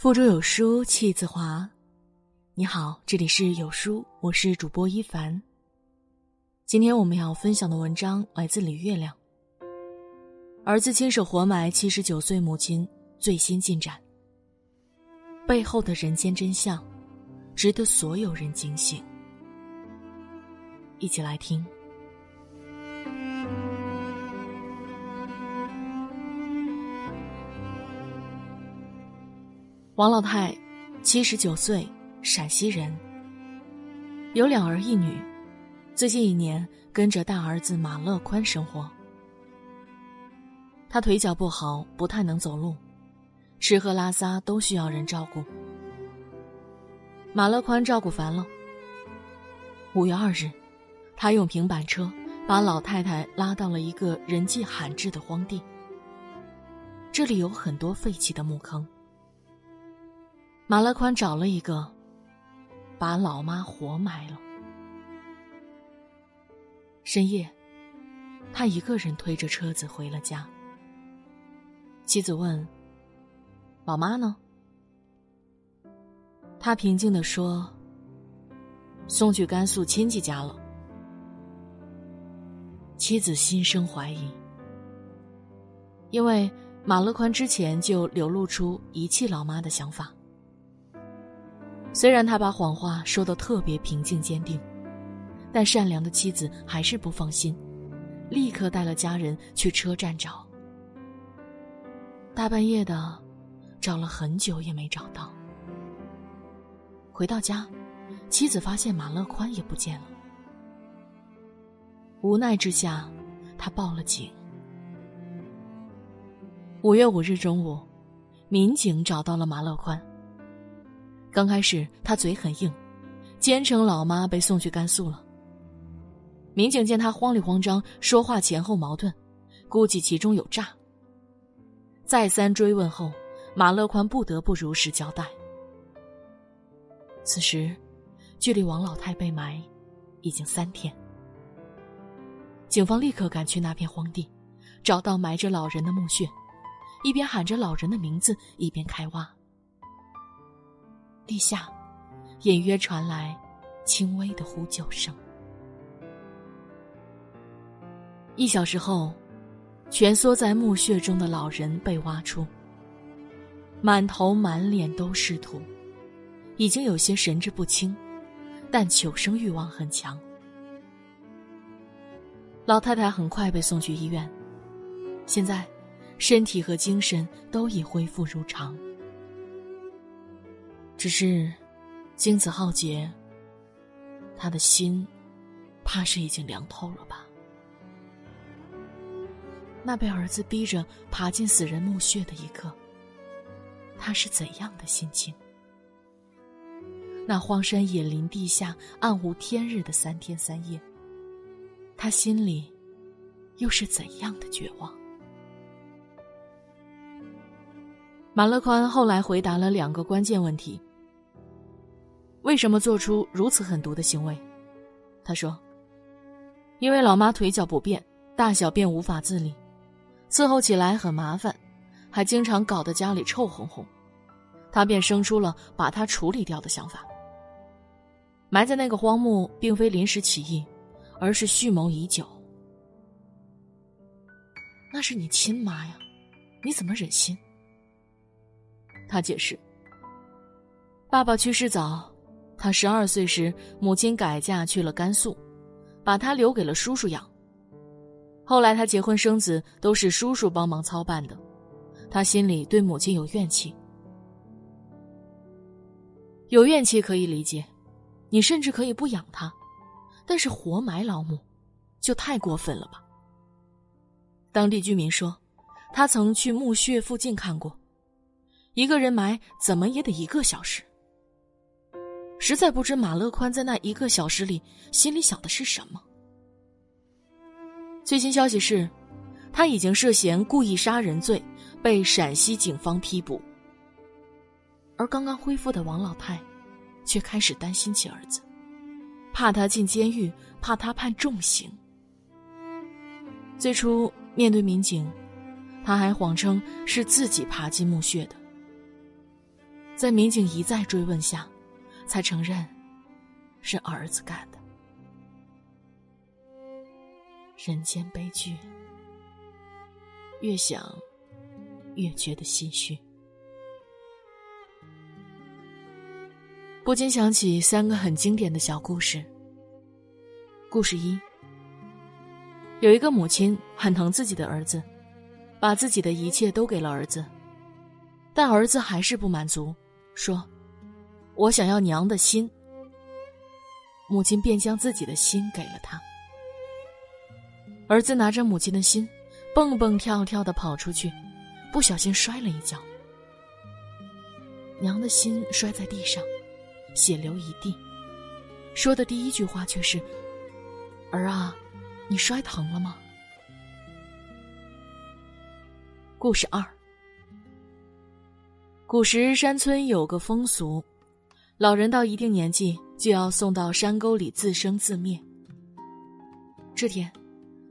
腹中有书气自华。你好，这里是有书，我是主播一凡。今天我们要分享的文章来自李月亮。儿子亲手活埋七十九岁母亲最新进展，背后的人间真相，值得所有人警醒。一起来听。王老太，七十九岁，陕西人，有两儿一女，最近一年跟着大儿子马乐宽生活。他腿脚不好，不太能走路，吃喝拉撒都需要人照顾。马乐宽照顾烦了。五月二日，他用平板车把老太太拉到了一个人迹罕至的荒地，这里有很多废弃的墓坑。马乐宽找了一个，把老妈活埋了。深夜，他一个人推着车子回了家。妻子问：“老妈呢？”他平静的说：“送去甘肃亲戚家了。”妻子心生怀疑，因为马乐宽之前就流露出遗弃老妈的想法。虽然他把谎话说的特别平静坚定，但善良的妻子还是不放心，立刻带了家人去车站找。大半夜的，找了很久也没找到。回到家，妻子发现马乐宽也不见了。无奈之下，他报了警。五月五日中午，民警找到了马乐宽。刚开始他嘴很硬，坚称老妈被送去甘肃了。民警见他慌里慌张，说话前后矛盾，估计其中有诈。再三追问后，马乐宽不得不如实交代。此时，距离王老太被埋已经三天。警方立刻赶去那片荒地，找到埋着老人的墓穴，一边喊着老人的名字，一边开挖。地下，隐约传来轻微的呼救声。一小时后，蜷缩在墓穴中的老人被挖出，满头满脸都是土，已经有些神志不清，但求生欲望很强。老太太很快被送去医院，现在身体和精神都已恢复如常。只是，精子浩劫，他的心，怕是已经凉透了吧？那被儿子逼着爬进死人墓穴的一刻，他是怎样的心情？那荒山野林地下暗无天日的三天三夜，他心里又是怎样的绝望？马乐宽后来回答了两个关键问题。为什么做出如此狠毒的行为？他说：“因为老妈腿脚不便，大小便无法自理，伺候起来很麻烦，还经常搞得家里臭烘烘，他便生出了把她处理掉的想法。埋在那个荒墓，并非临时起意，而是蓄谋已久。那是你亲妈呀，你怎么忍心？”他解释：“爸爸去世早。”他十二岁时，母亲改嫁去了甘肃，把他留给了叔叔养。后来他结婚生子都是叔叔帮忙操办的，他心里对母亲有怨气。有怨气可以理解，你甚至可以不养他，但是活埋老母，就太过分了吧？当地居民说，他曾去墓穴附近看过，一个人埋怎么也得一个小时。实在不知马乐宽在那一个小时里心里想的是什么。最新消息是，他已经涉嫌故意杀人罪，被陕西警方批捕。而刚刚恢复的王老太，却开始担心起儿子，怕他进监狱，怕他判重刑。最初面对民警，他还谎称是自己爬进墓穴的。在民警一再追问下，才承认是儿子干的。人间悲剧，越想越觉得唏嘘，不禁想起三个很经典的小故事。故事一：有一个母亲很疼自己的儿子，把自己的一切都给了儿子，但儿子还是不满足，说：“我想要娘的心。”母亲便将自己的心给了他。儿子拿着母亲的心，蹦蹦跳跳的跑出去，不小心摔了一跤，娘的心摔在地上，血流一地。说的第一句话却是：“儿啊，你摔疼了吗？”故事二：古时山村有个风俗，老人到一定年纪就要送到山沟里自生自灭。这天。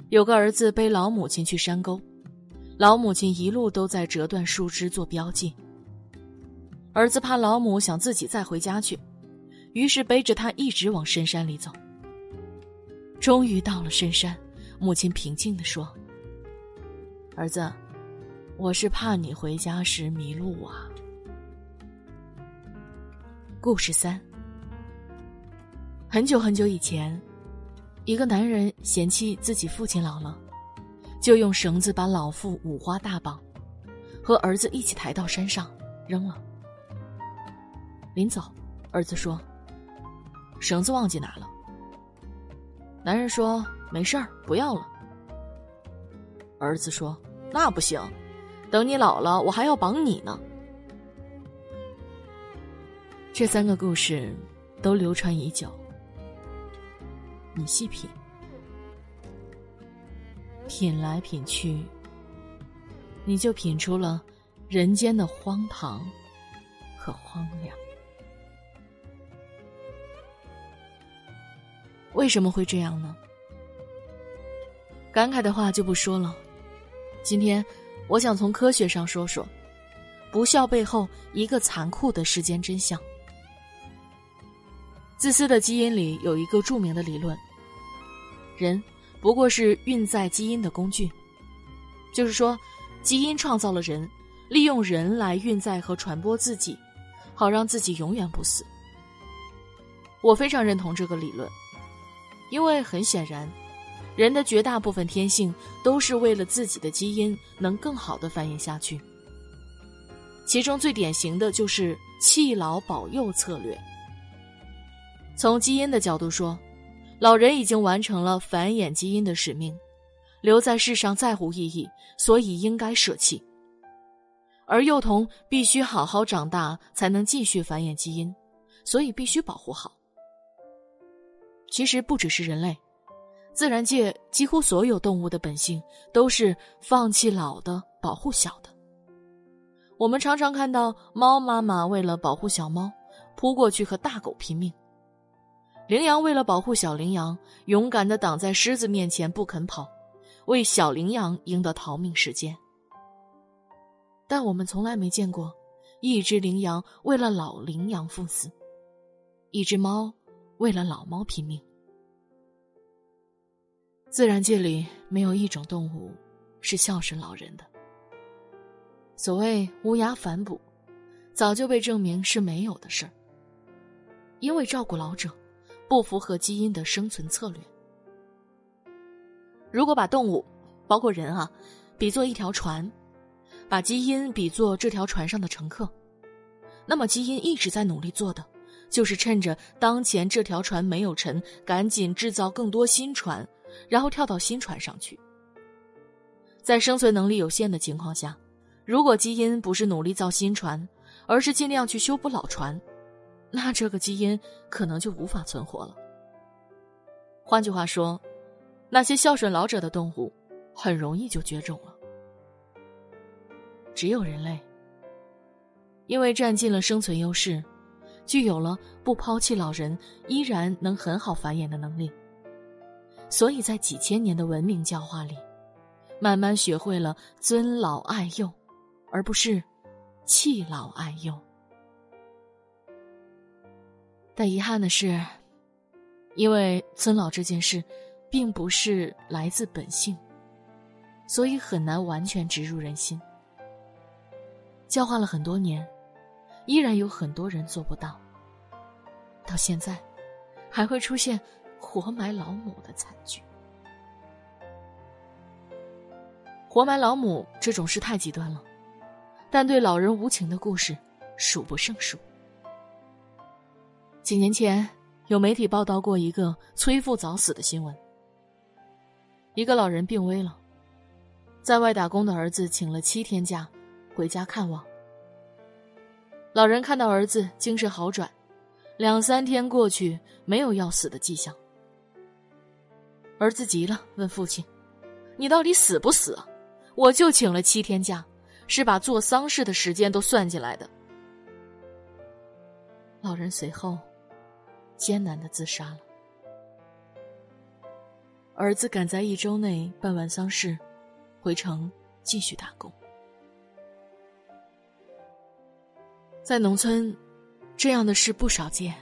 有个儿子背老母亲去山沟，老母亲一路都在折断树枝做标记。儿子怕老母想自己再回家去，于是背着他一直往深山里走。终于到了深山，母亲平静地说：“儿子，我是怕你回家时迷路啊。”故事三：很久很久以前。一个男人嫌弃自己父亲老了，就用绳子把老父五花大绑，和儿子一起抬到山上扔了。临走，儿子说：“绳子忘记拿了。”男人说：“没事儿，不要了。”儿子说：“那不行，等你老了，我还要绑你呢。”这三个故事都流传已久。你细品，品来品去，你就品出了人间的荒唐和荒凉。为什么会这样呢？感慨的话就不说了。今天，我想从科学上说说不孝背后一个残酷的世间真相。自私的基因里有一个著名的理论：人不过是运载基因的工具，就是说，基因创造了人，利用人来运载和传播自己，好让自己永远不死。我非常认同这个理论，因为很显然，人的绝大部分天性都是为了自己的基因能更好的繁衍下去，其中最典型的就是弃老保幼策略。从基因的角度说，老人已经完成了繁衍基因的使命，留在世上再无意义，所以应该舍弃。而幼童必须好好长大，才能继续繁衍基因，所以必须保护好。其实不只是人类，自然界几乎所有动物的本性都是放弃老的，保护小的。我们常常看到猫妈妈为了保护小猫，扑过去和大狗拼命。羚羊为了保护小羚羊，勇敢的挡在狮子面前不肯跑，为小羚羊赢得逃命时间。但我们从来没见过一只羚羊为了老羚羊赴死，一只猫为了老猫拼命。自然界里没有一种动物是孝顺老人的。所谓无涯反哺，早就被证明是没有的事儿。因为照顾老者。不符合基因的生存策略。如果把动物，包括人啊，比作一条船，把基因比作这条船上的乘客，那么基因一直在努力做的，就是趁着当前这条船没有沉，赶紧制造更多新船，然后跳到新船上去。在生存能力有限的情况下，如果基因不是努力造新船，而是尽量去修补老船。那这个基因可能就无法存活了。换句话说，那些孝顺老者的动物，很容易就绝种了。只有人类，因为占尽了生存优势，具有了不抛弃老人依然能很好繁衍的能力，所以在几千年的文明教化里，慢慢学会了尊老爱幼，而不是弃老爱幼。但遗憾的是，因为尊老这件事，并不是来自本性，所以很难完全植入人心。教化了很多年，依然有很多人做不到。到现在，还会出现活埋老母的惨剧。活埋老母这种事太极端了，但对老人无情的故事数不胜数。几年前，有媒体报道过一个催父早死的新闻。一个老人病危了，在外打工的儿子请了七天假，回家看望。老人看到儿子精神好转，两三天过去没有要死的迹象。儿子急了，问父亲：“你到底死不死啊？”我就请了七天假，是把做丧事的时间都算进来的。老人随后艰难的自杀了。儿子赶在一周内办完丧事，回城继续打工。在农村，这样的事不少见。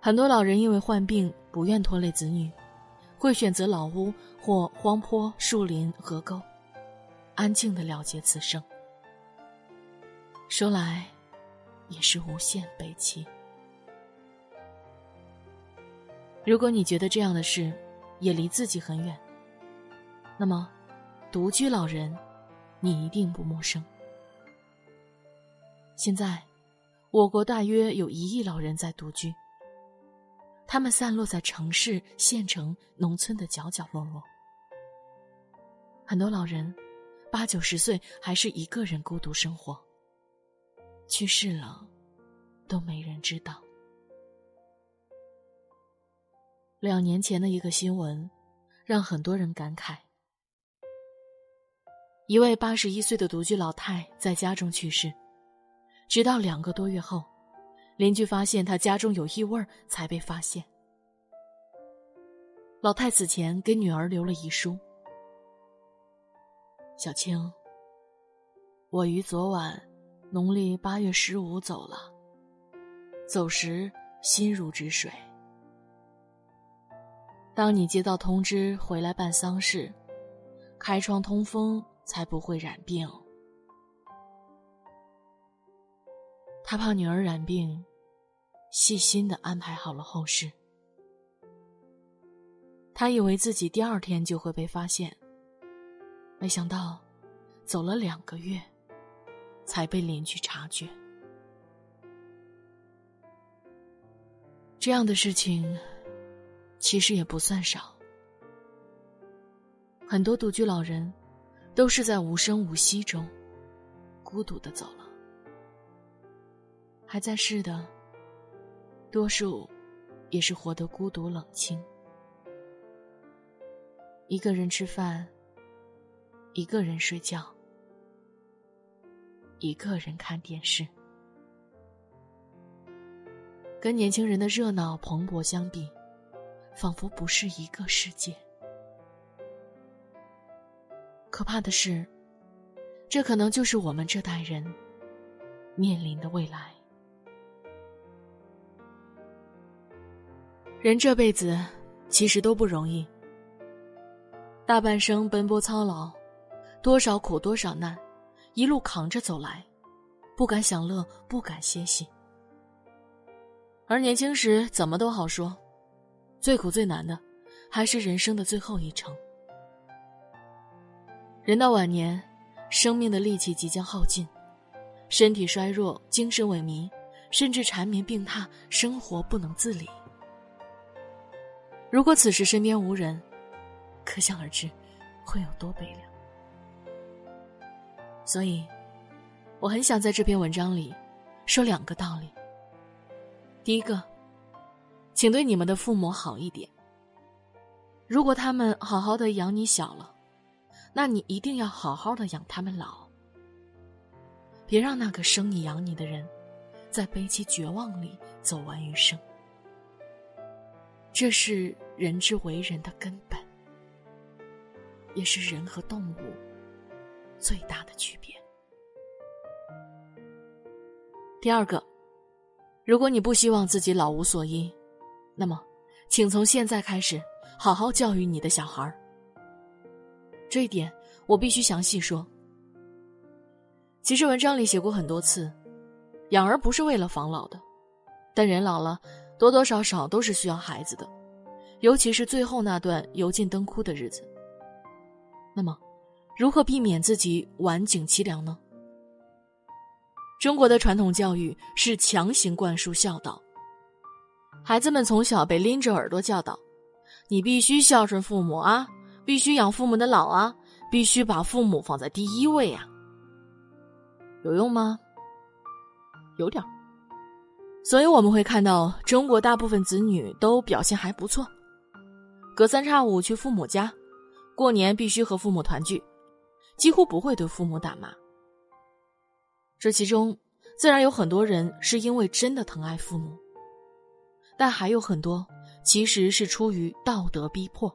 很多老人因为患病不愿拖累子女。会选择老屋或荒坡、树林、河沟，安静的了结此生。说来，也是无限悲戚。如果你觉得这样的事也离自己很远，那么，独居老人，你一定不陌生。现在，我国大约有一亿老人在独居。他们散落在城市、县城、农村的角角落落。很多老人八九十岁还是一个人孤独生活。去世了，都没人知道。两年前的一个新闻，让很多人感慨：一位八十一岁的独居老太在家中去世，直到两个多月后。邻居发现她家中有异味才被发现。老太死前给女儿留了遗书：“小青，我于昨晚农历八月十五走了，走时心如止水。当你接到通知回来办丧事，开窗通风才不会染病。”他怕女儿染病。细心的安排好了后事。他以为自己第二天就会被发现，没想到走了两个月，才被邻居察觉。这样的事情其实也不算少，很多独居老人都是在无声无息中孤独的走了，还在世的。多数也是活得孤独冷清，一个人吃饭，一个人睡觉，一个人看电视，跟年轻人的热闹蓬勃相比，仿佛不是一个世界。可怕的是，这可能就是我们这代人面临的未来。人这辈子其实都不容易，大半生奔波操劳，多少苦多少难，一路扛着走来，不敢享乐，不敢歇息。而年轻时怎么都好说，最苦最难的，还是人生的最后一程。人到晚年，生命的力气即将耗尽，身体衰弱，精神萎靡，甚至缠绵病榻，生活不能自理。如果此时身边无人，可想而知，会有多悲凉。所以，我很想在这篇文章里说两个道理。第一个，请对你们的父母好一点。如果他们好好的养你小了，那你一定要好好的养他们老。别让那个生你养你的人，在悲戚绝望里走完余生。这是人之为人的根本，也是人和动物最大的区别。第二个，如果你不希望自己老无所依，那么，请从现在开始好好教育你的小孩这一点我必须详细说。其实文章里写过很多次，养儿不是为了防老的，但人老了，多多少少都是需要孩子的，尤其是最后那段油尽灯枯的日子。那么，如何避免自己晚景凄凉呢？中国的传统教育是强行灌输孝道，孩子们从小被拎着耳朵教导：“你必须孝顺父母啊，必须养父母的老啊，必须把父母放在第一位啊。”有用吗？有点所以我们会看到，中国大部分子女都表现还不错，隔三差五去父母家，过年必须和父母团聚，几乎不会对父母打骂。这其中，自然有很多人是因为真的疼爱父母，但还有很多其实是出于道德逼迫。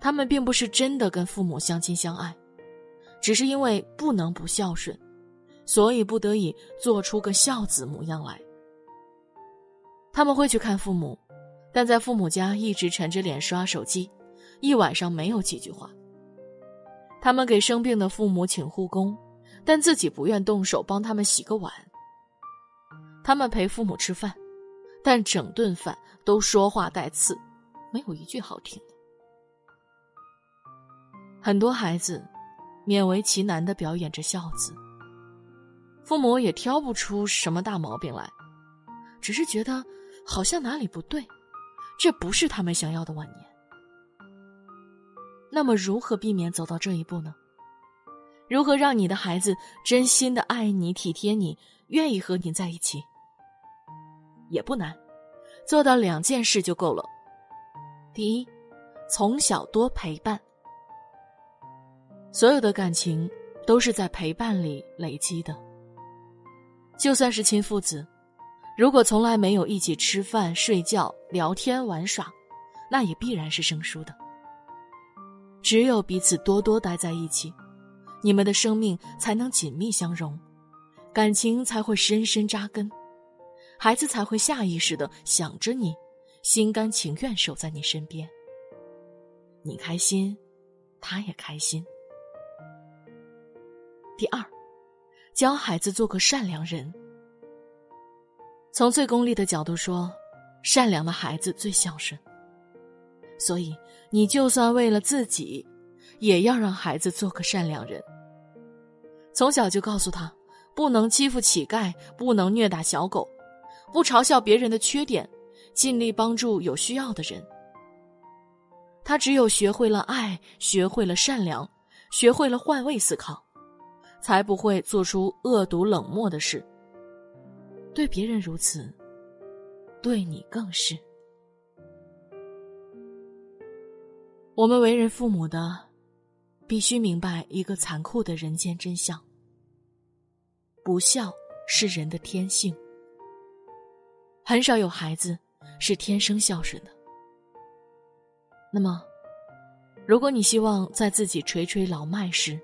他们并不是真的跟父母相亲相爱，只是因为不能不孝顺，所以不得已做出个孝子模样来。他们会去看父母，但在父母家一直沉着脸刷手机，一晚上没有几句话。他们给生病的父母请护工。但自己不愿动手帮他们洗个碗。他们陪父母吃饭，但整顿饭都说话带刺，没有一句好听的。很多孩子勉为其难的表演着孝子，父母也挑不出什么大毛病来，只是觉得好像哪里不对，这不是他们想要的晚年。那么，如何避免走到这一步呢？如何让你的孩子真心的爱你、体贴你、愿意和你在一起？也不难，做到两件事就够了。第一，从小多陪伴。所有的感情都是在陪伴里累积的。就算是亲父子，如果从来没有一起吃饭、睡觉、聊天、玩耍，那也必然是生疏的。只有彼此多多待在一起。你们的生命才能紧密相融，感情才会深深扎根，孩子才会下意识的想着你，心甘情愿守在你身边。你开心，他也开心。第二，教孩子做个善良人。从最功利的角度说，善良的孩子最孝顺。所以，你就算为了自己。也要让孩子做个善良人。从小就告诉他，不能欺负乞丐，不能虐打小狗，不嘲笑别人的缺点，尽力帮助有需要的人。他只有学会了爱，学会了善良，学会了换位思考，才不会做出恶毒冷漠的事。对别人如此，对你更是。我们为人父母的。必须明白一个残酷的人间真相：不孝是人的天性。很少有孩子是天生孝顺的。那么，如果你希望在自己垂垂老迈时，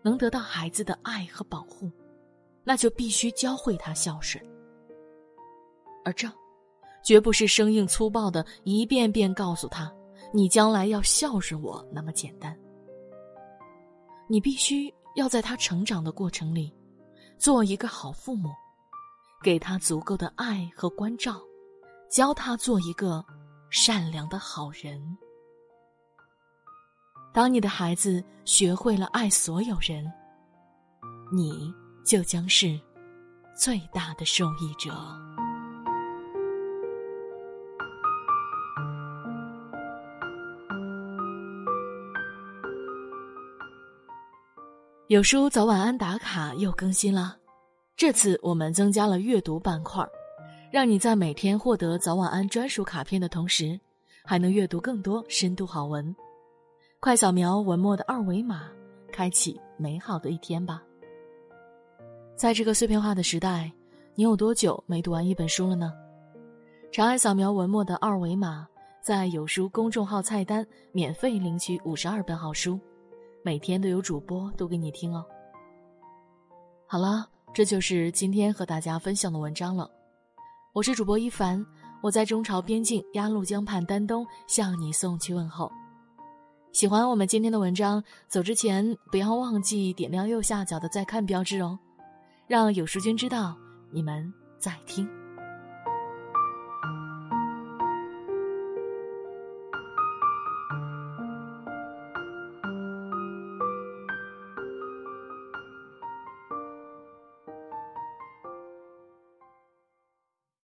能得到孩子的爱和保护，那就必须教会他孝顺。而这，绝不是生硬粗暴的一遍遍告诉他“你将来要孝顺我”那么简单。你必须要在他成长的过程里，做一个好父母，给他足够的爱和关照，教他做一个善良的好人。当你的孩子学会了爱所有人，你就将是最大的受益者。有书早晚安打卡又更新了，这次我们增加了阅读板块，让你在每天获得早晚安专属卡片的同时，还能阅读更多深度好文。快扫描文末的二维码，开启美好的一天吧。在这个碎片化的时代，你有多久没读完一本书了呢？长按扫描文末的二维码，在有书公众号菜单免费领取五十二本好书。每天都有主播读给你听哦。好了，这就是今天和大家分享的文章了。我是主播一凡，我在中朝边境鸭绿江畔丹东向你送去问候。喜欢我们今天的文章，走之前不要忘记点亮右下角的再看标志哦，让有书君知道你们在听。